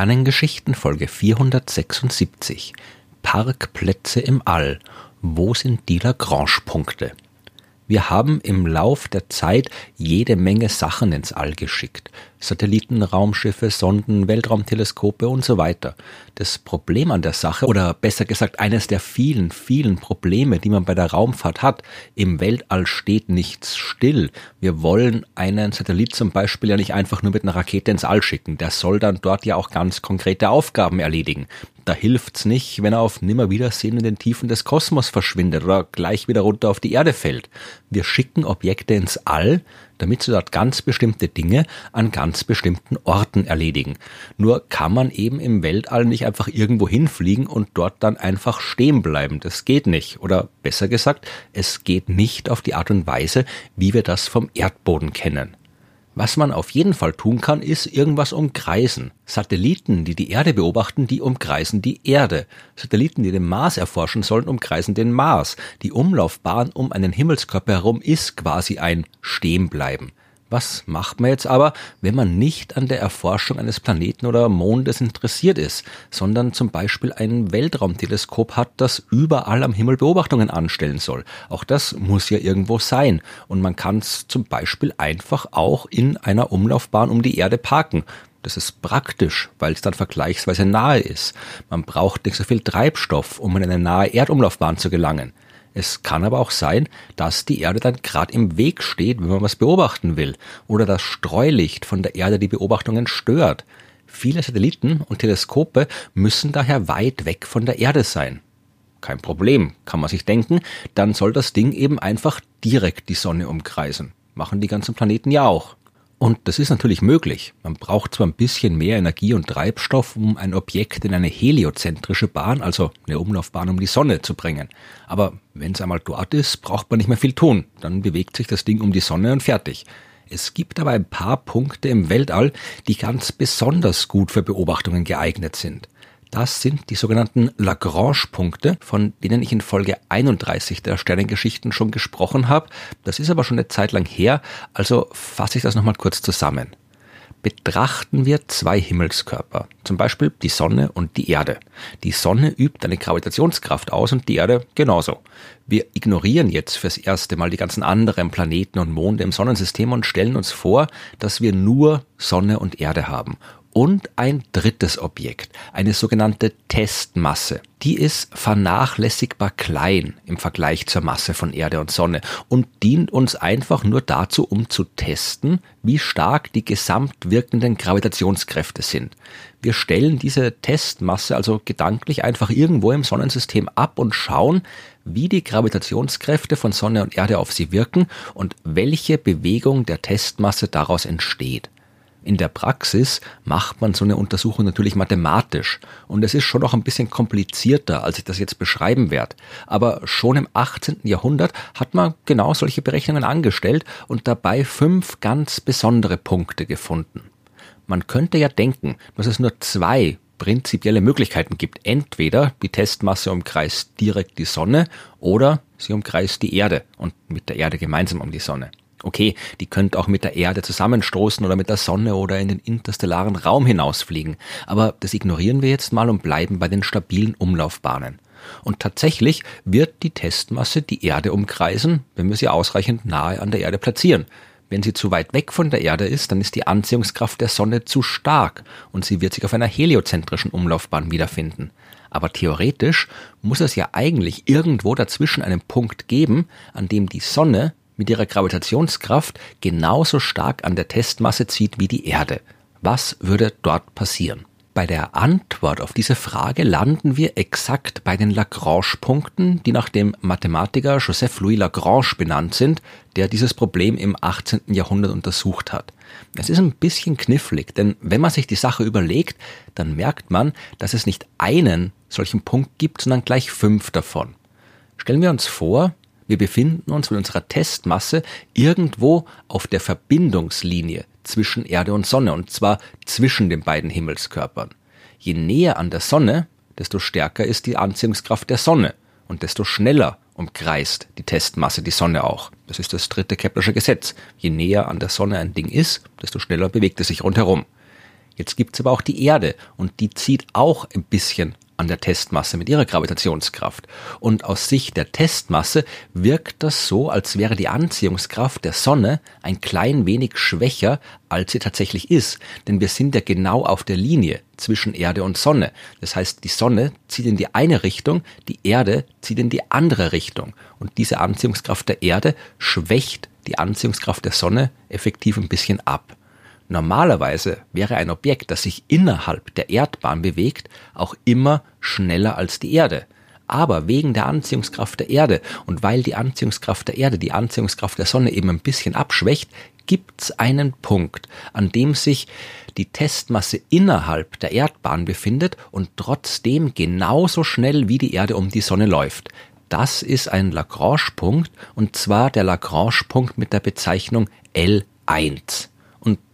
Sternengeschichten Folge 476 Parkplätze im All. Wo sind die Lagrange-Punkte? Wir haben im Lauf der Zeit jede Menge Sachen ins All geschickt. Satelliten, Raumschiffe, Sonden, Weltraumteleskope und so weiter. Das Problem an der Sache, oder besser gesagt eines der vielen, vielen Probleme, die man bei der Raumfahrt hat, im Weltall steht nichts still. Wir wollen einen Satellit zum Beispiel ja nicht einfach nur mit einer Rakete ins All schicken. Der soll dann dort ja auch ganz konkrete Aufgaben erledigen. Da hilft's nicht, wenn er auf Nimmerwiedersehen in den Tiefen des Kosmos verschwindet oder gleich wieder runter auf die Erde fällt. Wir schicken Objekte ins All, damit sie dort ganz bestimmte Dinge an ganz bestimmten Orten erledigen. Nur kann man eben im Weltall nicht einfach irgendwo hinfliegen und dort dann einfach stehen bleiben. Das geht nicht. Oder besser gesagt, es geht nicht auf die Art und Weise, wie wir das vom Erdboden kennen. Was man auf jeden Fall tun kann, ist irgendwas umkreisen. Satelliten, die die Erde beobachten, die umkreisen die Erde. Satelliten, die den Mars erforschen sollen, umkreisen den Mars. Die Umlaufbahn um einen Himmelskörper herum ist quasi ein Stehenbleiben. Was macht man jetzt aber, wenn man nicht an der Erforschung eines Planeten oder Mondes interessiert ist, sondern zum Beispiel ein Weltraumteleskop hat, das überall am Himmel Beobachtungen anstellen soll? Auch das muss ja irgendwo sein. Und man kann es zum Beispiel einfach auch in einer Umlaufbahn um die Erde parken. Das ist praktisch, weil es dann vergleichsweise nahe ist. Man braucht nicht so viel Treibstoff, um in eine nahe Erdumlaufbahn zu gelangen. Es kann aber auch sein, dass die Erde dann gerade im Weg steht, wenn man was beobachten will, oder das Streulicht von der Erde die Beobachtungen stört. Viele Satelliten und Teleskope müssen daher weit weg von der Erde sein. Kein Problem, kann man sich denken, dann soll das Ding eben einfach direkt die Sonne umkreisen. Machen die ganzen Planeten ja auch. Und das ist natürlich möglich. Man braucht zwar ein bisschen mehr Energie und Treibstoff, um ein Objekt in eine heliozentrische Bahn, also eine Umlaufbahn um die Sonne zu bringen. Aber wenn es einmal dort ist, braucht man nicht mehr viel tun. Dann bewegt sich das Ding um die Sonne und fertig. Es gibt aber ein paar Punkte im Weltall, die ganz besonders gut für Beobachtungen geeignet sind. Das sind die sogenannten Lagrange-Punkte, von denen ich in Folge 31 der Sternengeschichten schon gesprochen habe. Das ist aber schon eine Zeit lang her, also fasse ich das nochmal kurz zusammen. Betrachten wir zwei Himmelskörper, zum Beispiel die Sonne und die Erde. Die Sonne übt eine Gravitationskraft aus und die Erde genauso. Wir ignorieren jetzt fürs erste Mal die ganzen anderen Planeten und Monde im Sonnensystem und stellen uns vor, dass wir nur Sonne und Erde haben und ein drittes Objekt, eine sogenannte Testmasse. Die ist vernachlässigbar klein im Vergleich zur Masse von Erde und Sonne und dient uns einfach nur dazu, um zu testen, wie stark die gesamt wirkenden Gravitationskräfte sind. Wir stellen diese Testmasse also gedanklich einfach irgendwo im Sonnensystem ab und schauen, wie die Gravitationskräfte von Sonne und Erde auf sie wirken und welche Bewegung der Testmasse daraus entsteht. In der Praxis macht man so eine Untersuchung natürlich mathematisch und es ist schon noch ein bisschen komplizierter, als ich das jetzt beschreiben werde. Aber schon im 18. Jahrhundert hat man genau solche Berechnungen angestellt und dabei fünf ganz besondere Punkte gefunden. Man könnte ja denken, dass es nur zwei prinzipielle Möglichkeiten gibt. Entweder die Testmasse umkreist direkt die Sonne oder sie umkreist die Erde und mit der Erde gemeinsam um die Sonne. Okay, die könnte auch mit der Erde zusammenstoßen oder mit der Sonne oder in den interstellaren Raum hinausfliegen, aber das ignorieren wir jetzt mal und bleiben bei den stabilen Umlaufbahnen. Und tatsächlich wird die Testmasse die Erde umkreisen, wenn wir sie ausreichend nahe an der Erde platzieren. Wenn sie zu weit weg von der Erde ist, dann ist die Anziehungskraft der Sonne zu stark und sie wird sich auf einer heliozentrischen Umlaufbahn wiederfinden. Aber theoretisch muss es ja eigentlich irgendwo dazwischen einen Punkt geben, an dem die Sonne mit ihrer Gravitationskraft genauso stark an der Testmasse zieht wie die Erde. Was würde dort passieren? Bei der Antwort auf diese Frage landen wir exakt bei den Lagrange-Punkten, die nach dem Mathematiker Joseph Louis Lagrange benannt sind, der dieses Problem im 18. Jahrhundert untersucht hat. Es ist ein bisschen knifflig, denn wenn man sich die Sache überlegt, dann merkt man, dass es nicht einen solchen Punkt gibt, sondern gleich fünf davon. Stellen wir uns vor, wir befinden uns mit unserer Testmasse irgendwo auf der Verbindungslinie zwischen Erde und Sonne, und zwar zwischen den beiden Himmelskörpern. Je näher an der Sonne, desto stärker ist die Anziehungskraft der Sonne und desto schneller umkreist die Testmasse die Sonne auch. Das ist das dritte Keplersche Gesetz. Je näher an der Sonne ein Ding ist, desto schneller bewegt es sich rundherum. Jetzt gibt's aber auch die Erde und die zieht auch ein bisschen an der Testmasse mit ihrer Gravitationskraft. Und aus Sicht der Testmasse wirkt das so, als wäre die Anziehungskraft der Sonne ein klein wenig schwächer, als sie tatsächlich ist. Denn wir sind ja genau auf der Linie zwischen Erde und Sonne. Das heißt, die Sonne zieht in die eine Richtung, die Erde zieht in die andere Richtung. Und diese Anziehungskraft der Erde schwächt die Anziehungskraft der Sonne effektiv ein bisschen ab. Normalerweise wäre ein Objekt, das sich innerhalb der Erdbahn bewegt, auch immer schneller als die Erde. Aber wegen der Anziehungskraft der Erde und weil die Anziehungskraft der Erde die Anziehungskraft der Sonne eben ein bisschen abschwächt, gibt's einen Punkt, an dem sich die Testmasse innerhalb der Erdbahn befindet und trotzdem genauso schnell wie die Erde um die Sonne läuft. Das ist ein Lagrange-Punkt und zwar der Lagrange-Punkt mit der Bezeichnung L1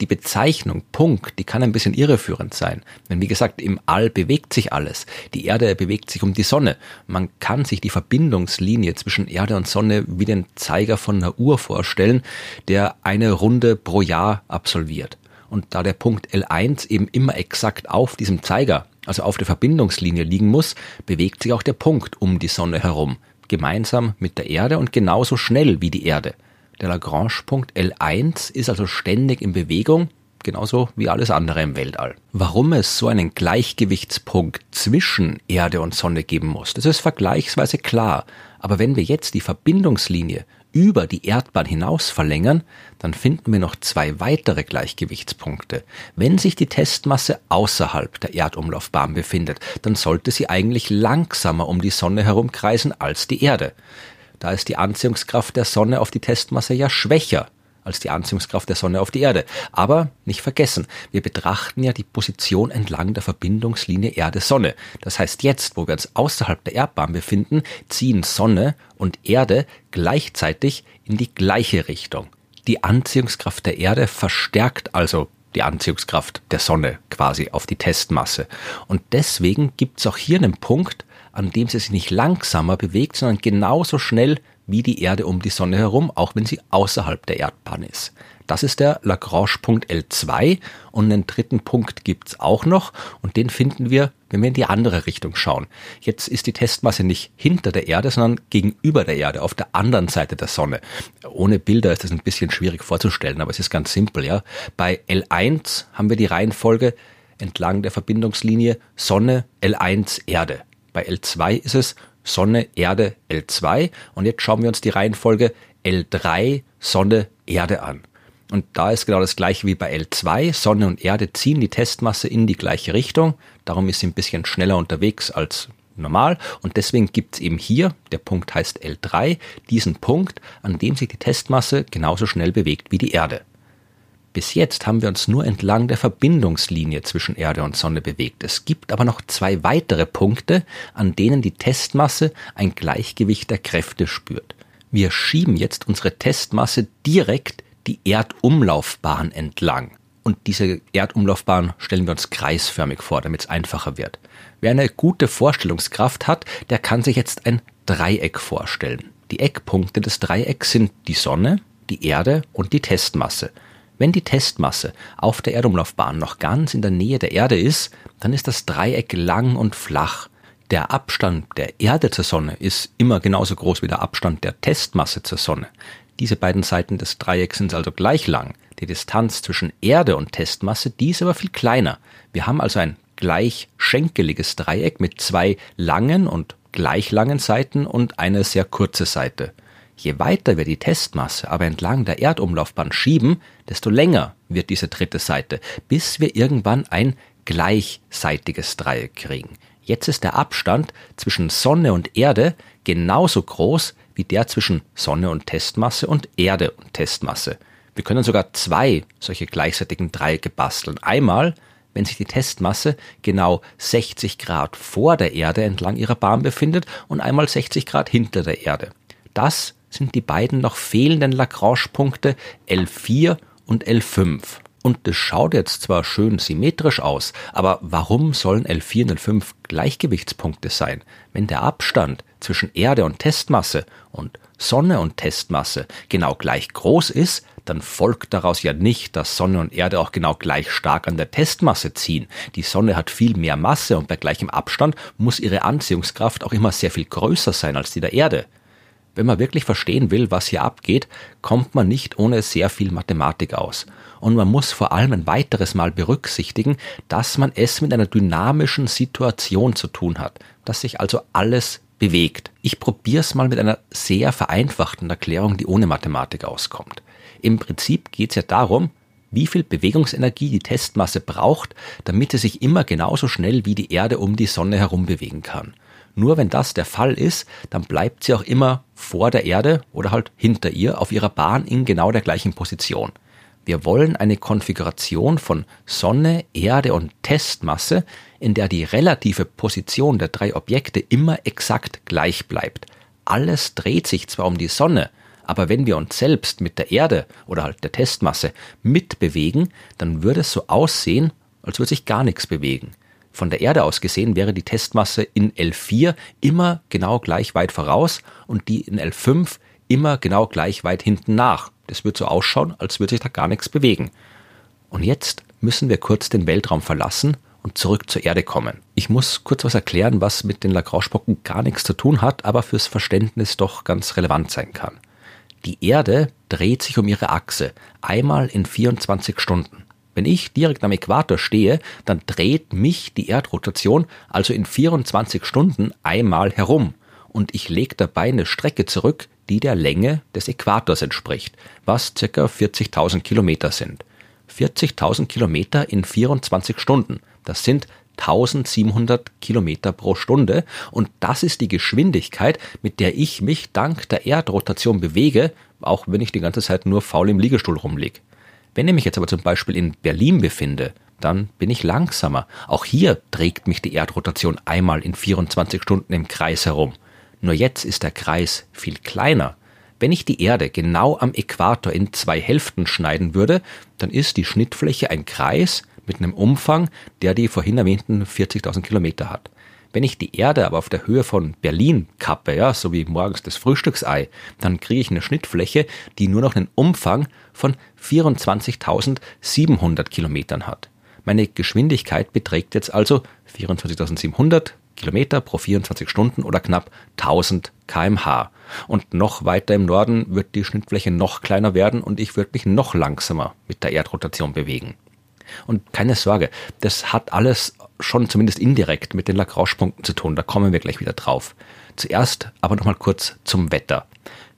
die Bezeichnung Punkt, die kann ein bisschen irreführend sein. Denn wie gesagt, im All bewegt sich alles. Die Erde bewegt sich um die Sonne. Man kann sich die Verbindungslinie zwischen Erde und Sonne wie den Zeiger von einer Uhr vorstellen, der eine Runde pro Jahr absolviert. Und da der Punkt L1 eben immer exakt auf diesem Zeiger, also auf der Verbindungslinie liegen muss, bewegt sich auch der Punkt um die Sonne herum, gemeinsam mit der Erde und genauso schnell wie die Erde. Der Lagrange-Punkt L1 ist also ständig in Bewegung, genauso wie alles andere im Weltall. Warum es so einen Gleichgewichtspunkt zwischen Erde und Sonne geben muss, das ist vergleichsweise klar. Aber wenn wir jetzt die Verbindungslinie über die Erdbahn hinaus verlängern, dann finden wir noch zwei weitere Gleichgewichtspunkte. Wenn sich die Testmasse außerhalb der Erdumlaufbahn befindet, dann sollte sie eigentlich langsamer um die Sonne herumkreisen als die Erde. Da ist die Anziehungskraft der Sonne auf die Testmasse ja schwächer als die Anziehungskraft der Sonne auf die Erde. Aber nicht vergessen, wir betrachten ja die Position entlang der Verbindungslinie Erde-Sonne. Das heißt, jetzt, wo wir uns außerhalb der Erdbahn befinden, ziehen Sonne und Erde gleichzeitig in die gleiche Richtung. Die Anziehungskraft der Erde verstärkt also die Anziehungskraft der Sonne quasi auf die Testmasse. Und deswegen gibt es auch hier einen Punkt, an dem sie sich nicht langsamer bewegt, sondern genauso schnell wie die Erde um die Sonne herum, auch wenn sie außerhalb der Erdbahn ist. Das ist der Lagrange-Punkt L2 und einen dritten Punkt gibt's auch noch und den finden wir, wenn wir in die andere Richtung schauen. Jetzt ist die Testmasse nicht hinter der Erde, sondern gegenüber der Erde, auf der anderen Seite der Sonne. Ohne Bilder ist das ein bisschen schwierig vorzustellen, aber es ist ganz simpel, ja. Bei L1 haben wir die Reihenfolge entlang der Verbindungslinie Sonne, L1, Erde. Bei L2 ist es Sonne, Erde, L2. Und jetzt schauen wir uns die Reihenfolge L3, Sonne, Erde an. Und da ist genau das gleiche wie bei L2. Sonne und Erde ziehen die Testmasse in die gleiche Richtung. Darum ist sie ein bisschen schneller unterwegs als normal. Und deswegen gibt es eben hier, der Punkt heißt L3, diesen Punkt, an dem sich die Testmasse genauso schnell bewegt wie die Erde. Bis jetzt haben wir uns nur entlang der Verbindungslinie zwischen Erde und Sonne bewegt. Es gibt aber noch zwei weitere Punkte, an denen die Testmasse ein Gleichgewicht der Kräfte spürt. Wir schieben jetzt unsere Testmasse direkt die Erdumlaufbahn entlang. Und diese Erdumlaufbahn stellen wir uns kreisförmig vor, damit es einfacher wird. Wer eine gute Vorstellungskraft hat, der kann sich jetzt ein Dreieck vorstellen. Die Eckpunkte des Dreiecks sind die Sonne, die Erde und die Testmasse. Wenn die Testmasse auf der Erdumlaufbahn noch ganz in der Nähe der Erde ist, dann ist das Dreieck lang und flach. Der Abstand der Erde zur Sonne ist immer genauso groß wie der Abstand der Testmasse zur Sonne. Diese beiden Seiten des Dreiecks sind also gleich lang. Die Distanz zwischen Erde und Testmasse, die ist aber viel kleiner. Wir haben also ein gleich schenkeliges Dreieck mit zwei langen und gleich langen Seiten und eine sehr kurze Seite. Je weiter wir die Testmasse aber entlang der Erdumlaufbahn schieben, desto länger wird diese dritte Seite, bis wir irgendwann ein gleichseitiges Dreieck kriegen. Jetzt ist der Abstand zwischen Sonne und Erde genauso groß wie der zwischen Sonne und Testmasse und Erde und Testmasse. Wir können sogar zwei solche gleichseitigen Dreiecke basteln. Einmal, wenn sich die Testmasse genau 60 Grad vor der Erde entlang ihrer Bahn befindet und einmal 60 Grad hinter der Erde. Das sind die beiden noch fehlenden Lagrange-Punkte L4 und L5. Und das schaut jetzt zwar schön symmetrisch aus, aber warum sollen L4 und L5 Gleichgewichtspunkte sein, wenn der Abstand zwischen Erde und Testmasse und Sonne und Testmasse genau gleich groß ist, dann folgt daraus ja nicht, dass Sonne und Erde auch genau gleich stark an der Testmasse ziehen. Die Sonne hat viel mehr Masse und bei gleichem Abstand muss ihre Anziehungskraft auch immer sehr viel größer sein als die der Erde. Wenn man wirklich verstehen will, was hier abgeht, kommt man nicht ohne sehr viel Mathematik aus. Und man muss vor allem ein weiteres Mal berücksichtigen, dass man es mit einer dynamischen Situation zu tun hat, dass sich also alles bewegt. Ich probiere es mal mit einer sehr vereinfachten Erklärung, die ohne Mathematik auskommt. Im Prinzip geht es ja darum, wie viel Bewegungsenergie die Testmasse braucht, damit sie sich immer genauso schnell wie die Erde um die Sonne herum bewegen kann. Nur wenn das der Fall ist, dann bleibt sie auch immer vor der Erde oder halt hinter ihr auf ihrer Bahn in genau der gleichen Position. Wir wollen eine Konfiguration von Sonne, Erde und Testmasse, in der die relative Position der drei Objekte immer exakt gleich bleibt. Alles dreht sich zwar um die Sonne, aber wenn wir uns selbst mit der Erde oder halt der Testmasse mitbewegen, dann würde es so aussehen, als würde sich gar nichts bewegen. Von der Erde aus gesehen wäre die Testmasse in L4 immer genau gleich weit voraus und die in L5 immer genau gleich weit hinten nach. Das wird so ausschauen, als würde sich da gar nichts bewegen. Und jetzt müssen wir kurz den Weltraum verlassen und zurück zur Erde kommen. Ich muss kurz was erklären, was mit den Lagrange-Brocken gar nichts zu tun hat, aber fürs Verständnis doch ganz relevant sein kann. Die Erde dreht sich um ihre Achse einmal in 24 Stunden. Wenn ich direkt am Äquator stehe, dann dreht mich die Erdrotation also in 24 Stunden einmal herum und ich lege dabei eine Strecke zurück, die der Länge des Äquators entspricht, was ca. 40.000 Kilometer sind. 40.000 Kilometer in 24 Stunden, das sind 1700 Kilometer pro Stunde und das ist die Geschwindigkeit, mit der ich mich dank der Erdrotation bewege, auch wenn ich die ganze Zeit nur faul im Liegestuhl rumliege. Wenn ich mich jetzt aber zum Beispiel in Berlin befinde, dann bin ich langsamer. Auch hier trägt mich die Erdrotation einmal in 24 Stunden im Kreis herum. Nur jetzt ist der Kreis viel kleiner. Wenn ich die Erde genau am Äquator in zwei Hälften schneiden würde, dann ist die Schnittfläche ein Kreis mit einem Umfang, der die vorhin erwähnten 40.000 Kilometer hat. Wenn ich die Erde aber auf der Höhe von Berlin kappe, ja, so wie morgens das Frühstücksei, dann kriege ich eine Schnittfläche, die nur noch einen Umfang von 24.700 Kilometern hat. Meine Geschwindigkeit beträgt jetzt also 24.700 Kilometer pro 24 Stunden oder knapp 1000 kmh. Und noch weiter im Norden wird die Schnittfläche noch kleiner werden und ich würde mich noch langsamer mit der Erdrotation bewegen. Und keine Sorge, das hat alles schon zumindest indirekt mit den Lagrange-Punkten zu tun. Da kommen wir gleich wieder drauf. Zuerst aber nochmal kurz zum Wetter.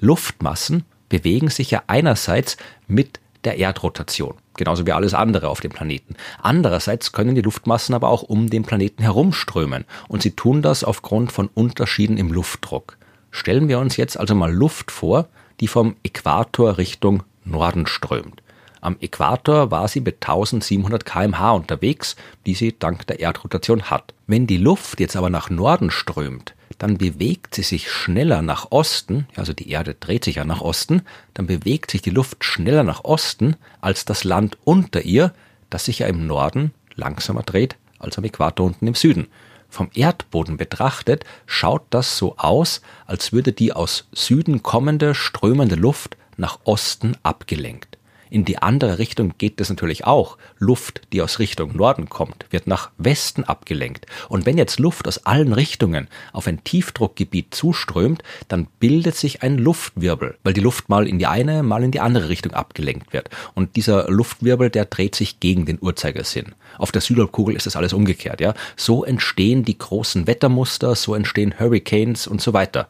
Luftmassen bewegen sich ja einerseits mit der Erdrotation, genauso wie alles andere auf dem Planeten. Andererseits können die Luftmassen aber auch um den Planeten herumströmen und sie tun das aufgrund von Unterschieden im Luftdruck. Stellen wir uns jetzt also mal Luft vor, die vom Äquator Richtung Norden strömt. Am Äquator war sie mit 1700 kmh unterwegs, die sie dank der Erdrotation hat. Wenn die Luft jetzt aber nach Norden strömt, dann bewegt sie sich schneller nach Osten, also die Erde dreht sich ja nach Osten, dann bewegt sich die Luft schneller nach Osten als das Land unter ihr, das sich ja im Norden langsamer dreht als am Äquator unten im Süden. Vom Erdboden betrachtet schaut das so aus, als würde die aus Süden kommende, strömende Luft nach Osten abgelenkt. In die andere Richtung geht es natürlich auch. Luft, die aus Richtung Norden kommt, wird nach Westen abgelenkt. Und wenn jetzt Luft aus allen Richtungen auf ein Tiefdruckgebiet zuströmt, dann bildet sich ein Luftwirbel, weil die Luft mal in die eine, mal in die andere Richtung abgelenkt wird. Und dieser Luftwirbel, der dreht sich gegen den Uhrzeigersinn. Auf der Südhalbkugel ist das alles umgekehrt, ja. So entstehen die großen Wettermuster, so entstehen Hurricanes und so weiter.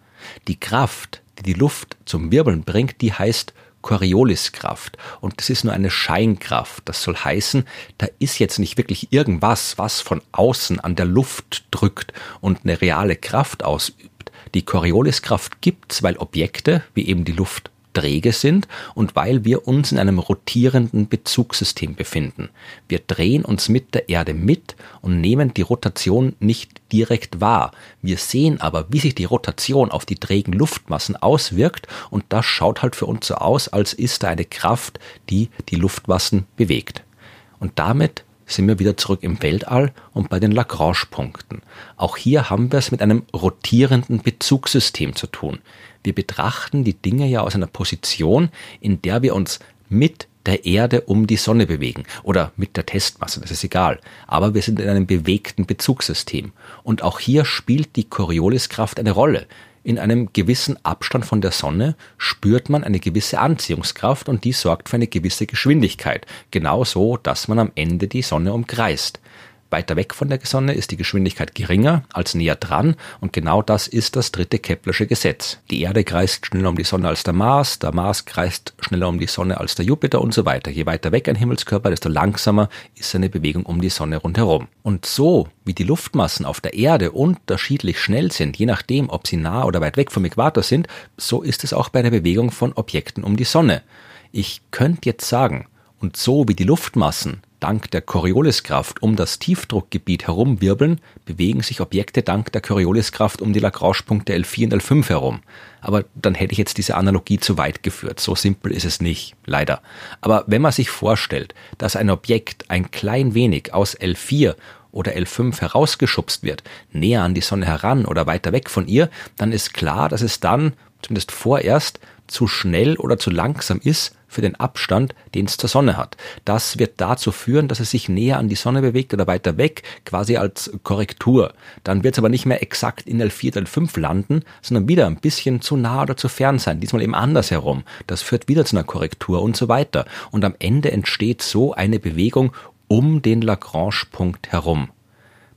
Die Kraft, die die Luft zum Wirbeln bringt, die heißt Corioliskraft. Und das ist nur eine Scheinkraft. Das soll heißen, da ist jetzt nicht wirklich irgendwas, was von außen an der Luft drückt und eine reale Kraft ausübt. Die Corioliskraft gibt's, weil Objekte, wie eben die Luft, träge sind und weil wir uns in einem rotierenden Bezugssystem befinden. Wir drehen uns mit der Erde mit und nehmen die Rotation nicht direkt wahr. Wir sehen aber, wie sich die Rotation auf die trägen Luftmassen auswirkt und das schaut halt für uns so aus, als ist da eine Kraft, die die Luftmassen bewegt. Und damit sind wir wieder zurück im Weltall und bei den Lagrange-Punkten. Auch hier haben wir es mit einem rotierenden Bezugssystem zu tun. Wir betrachten die Dinge ja aus einer Position, in der wir uns mit der Erde um die Sonne bewegen oder mit der Testmasse, das ist egal. Aber wir sind in einem bewegten Bezugssystem. Und auch hier spielt die Corioliskraft eine Rolle. In einem gewissen Abstand von der Sonne spürt man eine gewisse Anziehungskraft und die sorgt für eine gewisse Geschwindigkeit. Genauso, dass man am Ende die Sonne umkreist. Weiter weg von der Sonne ist die Geschwindigkeit geringer als näher dran und genau das ist das dritte Keplersche Gesetz. Die Erde kreist schneller um die Sonne als der Mars, der Mars kreist schneller um die Sonne als der Jupiter und so weiter. Je weiter weg ein Himmelskörper, desto langsamer ist seine Bewegung um die Sonne rundherum. Und so wie die Luftmassen auf der Erde unterschiedlich schnell sind, je nachdem, ob sie nah oder weit weg vom Äquator sind, so ist es auch bei der Bewegung von Objekten um die Sonne. Ich könnte jetzt sagen, und so wie die Luftmassen dank der Corioliskraft um das Tiefdruckgebiet herumwirbeln, bewegen sich Objekte dank der Corioliskraft um die Lagrange-Punkte L4 und L5 herum. Aber dann hätte ich jetzt diese Analogie zu weit geführt. So simpel ist es nicht, leider. Aber wenn man sich vorstellt, dass ein Objekt ein klein wenig aus L4 oder L5 herausgeschubst wird, näher an die Sonne heran oder weiter weg von ihr, dann ist klar, dass es dann, zumindest vorerst, zu schnell oder zu langsam ist für den Abstand, den es zur Sonne hat. Das wird dazu führen, dass es sich näher an die Sonne bewegt oder weiter weg, quasi als Korrektur. Dann wird es aber nicht mehr exakt in L4 oder L5 landen, sondern wieder ein bisschen zu nah oder zu fern sein, diesmal eben andersherum. Das führt wieder zu einer Korrektur und so weiter. Und am Ende entsteht so eine Bewegung um den Lagrange-Punkt herum.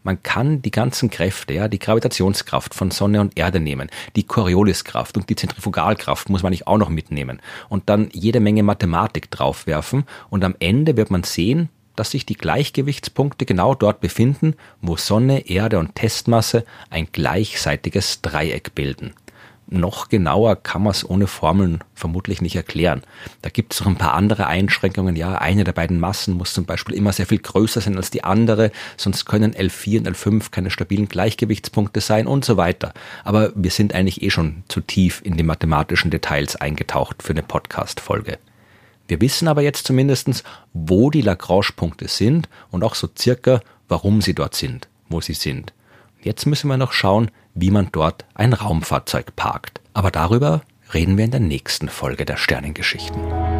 Man kann die ganzen Kräfte, ja, die Gravitationskraft von Sonne und Erde nehmen, die Corioliskraft und die Zentrifugalkraft muss man nicht auch noch mitnehmen. Und dann jede Menge Mathematik draufwerfen. Und am Ende wird man sehen, dass sich die Gleichgewichtspunkte genau dort befinden, wo Sonne, Erde und Testmasse ein gleichseitiges Dreieck bilden noch genauer kann man es ohne Formeln vermutlich nicht erklären. Da gibt es noch ein paar andere Einschränkungen. Ja, eine der beiden Massen muss zum Beispiel immer sehr viel größer sein als die andere, sonst können L4 und L5 keine stabilen Gleichgewichtspunkte sein und so weiter. Aber wir sind eigentlich eh schon zu tief in die mathematischen Details eingetaucht für eine Podcast-Folge. Wir wissen aber jetzt zumindestens, wo die Lagrange-Punkte sind und auch so circa, warum sie dort sind, wo sie sind. Jetzt müssen wir noch schauen, wie man dort ein Raumfahrzeug parkt. Aber darüber reden wir in der nächsten Folge der Sternengeschichten.